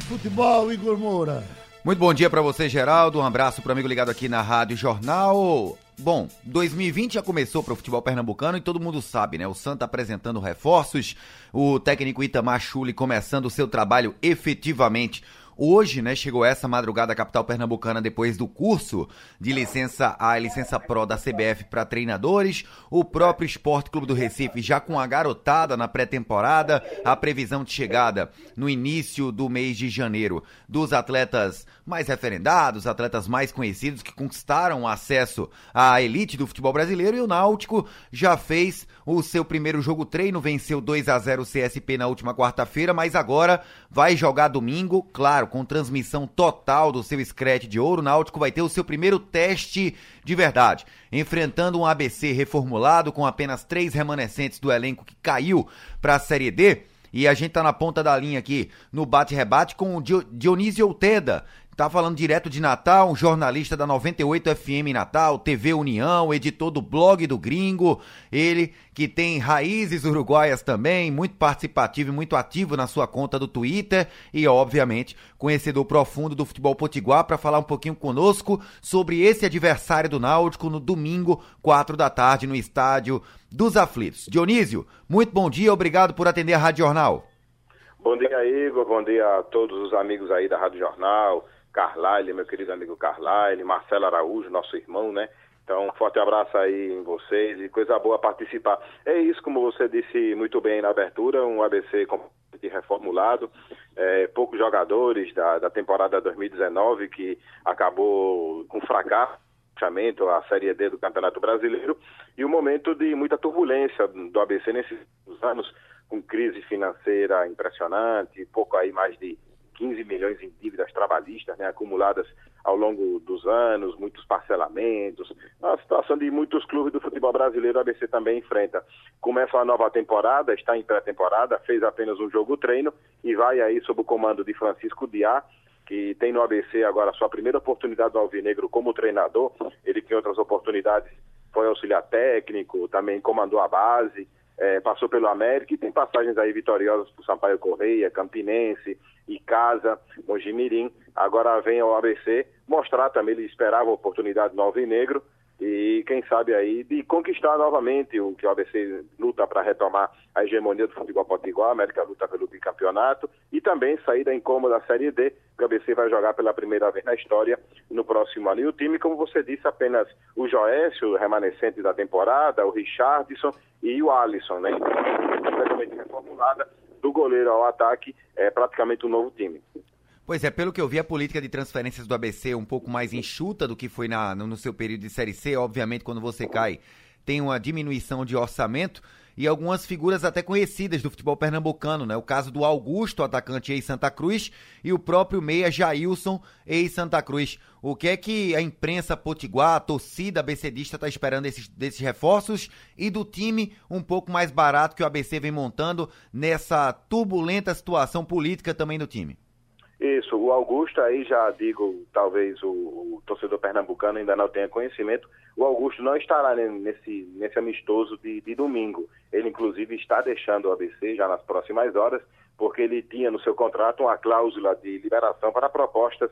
futebol, Igor Moura. Muito bom dia para você, Geraldo. Um abraço pro amigo ligado aqui na Rádio Jornal. Bom, 2020 já começou para o futebol pernambucano e todo mundo sabe, né? O Santa apresentando reforços, o técnico Itamar Chuli começando o seu trabalho efetivamente Hoje, né, chegou essa madrugada à capital pernambucana depois do curso de licença A licença Pro da CBF para treinadores. O próprio Esporte Clube do Recife já com a garotada na pré-temporada, a previsão de chegada no início do mês de janeiro dos atletas mais referendados, atletas mais conhecidos que conquistaram acesso à elite do futebol brasileiro e o Náutico já fez o seu primeiro jogo treino, venceu 2 a 0 o CSP na última quarta-feira, mas agora vai jogar domingo, claro, com transmissão total do seu Scratch de ouro. O Náutico vai ter o seu primeiro teste de verdade, enfrentando um ABC reformulado com apenas três remanescentes do elenco que caiu para a Série D. E a gente tá na ponta da linha aqui no bate-rebate com o Dionísio Outeda, Tá falando direto de Natal, um jornalista da 98 FM Natal, TV União, editor do blog do Gringo. Ele que tem raízes uruguaias também, muito participativo e muito ativo na sua conta do Twitter e, obviamente, conhecedor profundo do futebol potiguar para falar um pouquinho conosco sobre esse adversário do Náutico no domingo, 4 da tarde, no estádio dos Aflitos. Dionísio, muito bom dia, obrigado por atender a Rádio Jornal. Bom dia, Igor. Bom dia a todos os amigos aí da Rádio Jornal Carlyle, meu querido amigo Carlyle, Marcelo Araújo, nosso irmão, né? Então, um forte abraço aí em vocês e coisa boa participar. É isso, como você disse muito bem na abertura, um ABC reformulado, é, poucos jogadores da, da temporada 2019 que acabou com fracasso a Série D do Campeonato Brasileiro e um momento de muita turbulência do ABC nesses anos, com crise financeira impressionante, pouco aí mais de 15 milhões em dívidas trabalhistas né, acumuladas ao longo dos anos, muitos parcelamentos, a situação de muitos clubes do futebol brasileiro, a ABC também enfrenta. Começa a nova temporada, está em pré-temporada, fez apenas um jogo treino e vai aí sob o comando de Francisco Diá, que tem no ABC agora sua primeira oportunidade no Alvinegro como treinador, ele que em outras oportunidades foi auxiliar técnico, também comandou a base, é, passou pelo América e tem passagens aí vitoriosas por Sampaio Correia, Campinense, Icasa, Mojimirim. Agora vem ao ABC mostrar também, ele esperava a oportunidade no Alvinegro e quem sabe aí de conquistar novamente o que o ABC luta para retomar a hegemonia do futebol potiguar, a América luta pelo bicampeonato e também sair da incômoda Série D, que o ABC vai jogar pela primeira vez na história no próximo ano. E o time, como você disse, apenas o Joécio, remanescente da temporada, o Richardson e o Alisson, né? Então, completamente reformulada do goleiro ao ataque, é praticamente um novo time. Pois é, pelo que eu vi, a política de transferências do ABC é um pouco mais enxuta do que foi na, no, no seu período de Série C. Obviamente, quando você cai, tem uma diminuição de orçamento e algumas figuras até conhecidas do futebol pernambucano, né? O caso do Augusto, atacante ex-Santa Cruz, e o próprio meia Jailson, ex-Santa Cruz. O que é que a imprensa potiguar, a torcida abcdista está esperando desses, desses reforços e do time um pouco mais barato que o ABC vem montando nessa turbulenta situação política também do time? Isso, o Augusto aí já digo, talvez o, o, torcedor pernambucano ainda não tenha conhecimento, o Augusto não estará nesse, nesse amistoso de, de domingo. Ele inclusive está deixando o ABC já nas próximas horas, porque ele tinha no seu contrato uma cláusula de liberação para propostas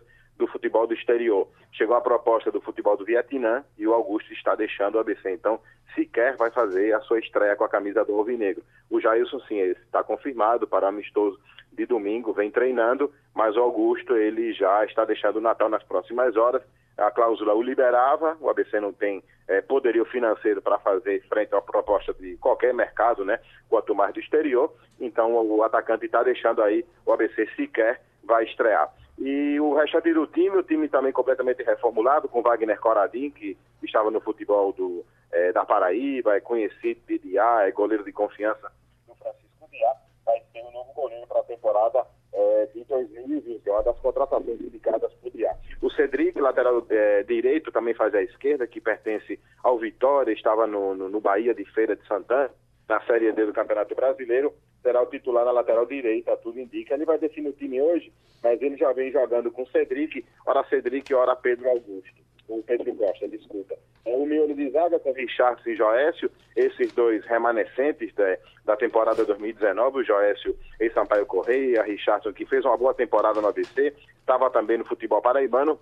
futebol do exterior. Chegou a proposta do futebol do Vietnã e o Augusto está deixando o ABC. Então, sequer vai fazer a sua estreia com a camisa do Alvinegro. O Jailson, sim, está confirmado para amistoso de domingo, vem treinando, mas o Augusto ele já está deixando o Natal nas próximas horas. A cláusula o liberava, o ABC não tem é, poderio financeiro para fazer frente à proposta de qualquer mercado, né? Quanto mais do exterior. Então o atacante está deixando aí o ABC sequer vai estrear. E o restante do time, o time também completamente reformulado, com Wagner Coradim, que estava no futebol do, é, da Paraíba, é conhecido de Diá, é goleiro de confiança do Francisco Diá, vai ser o um novo goleiro para a temporada é, de 2020, uma das contratações indicadas por Diá. O Cedric, lateral é, direito, também faz a esquerda, que pertence ao Vitória, estava no, no, no Bahia de Feira de Santana, na Série D do Campeonato Brasileiro, será o titular na lateral direita, tudo indica. Ele vai definir o time hoje, mas ele já vem jogando com Cedric, ora Cedric, ora Pedro Augusto, ou Pedro Costa, desculpa. É, o miolo de zaga com Richardson e Joécio, esses dois remanescentes da, da temporada 2019, o Joécio em Sampaio Correia, Richardson que fez uma boa temporada no ABC, estava também no futebol paraibano,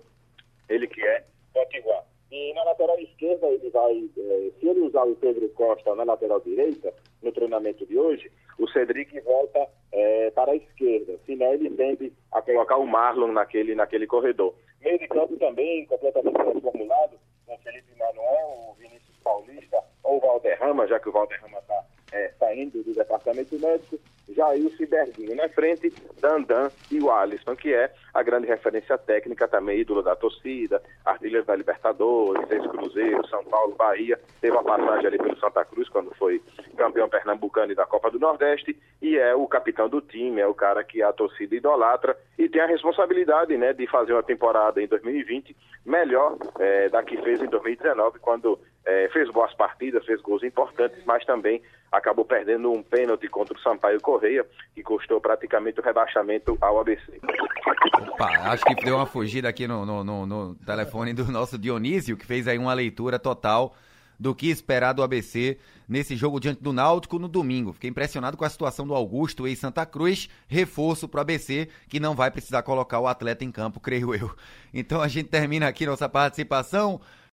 ele que é Potiguar. E na lateral esquerda ele vai, eh, se ele usar o Pedro Costa na lateral direita, no treinamento de hoje, o Cedric volta eh, para a esquerda. Se não, ele tende a colocar o Marlon naquele, naquele corredor. Meio de campo também completamente transformulado, com Felipe Manuel, o Vinícius Paulista ou o Valderrama, já que o Valderrama está é, saindo do departamento médico, Jailson e na frente, Dandan e o Alisson, que é a grande referência técnica, também ídolo da torcida, artilheiro da Libertadores, ex-Cruzeiro, São Paulo, Bahia, teve uma passagem ali pelo Santa Cruz quando foi campeão pernambucano e da Copa do Nordeste, e é o capitão do time, é o cara que a torcida idolatra e tem a responsabilidade né, de fazer uma temporada em 2020 melhor é, da que fez em 2019, quando é, fez boas partidas, fez gols importantes, mas também acabou perdendo um pênalti contra o Sampaio Correia, que custou praticamente o rebaixamento ao ABC. Opa, acho que deu uma fugida aqui no, no, no, no telefone do nosso Dionísio, que fez aí uma leitura total do que esperar do ABC nesse jogo diante do Náutico no domingo. Fiquei impressionado com a situação do Augusto em Santa Cruz, reforço para o ABC, que não vai precisar colocar o atleta em campo, creio eu. Então a gente termina aqui nossa participação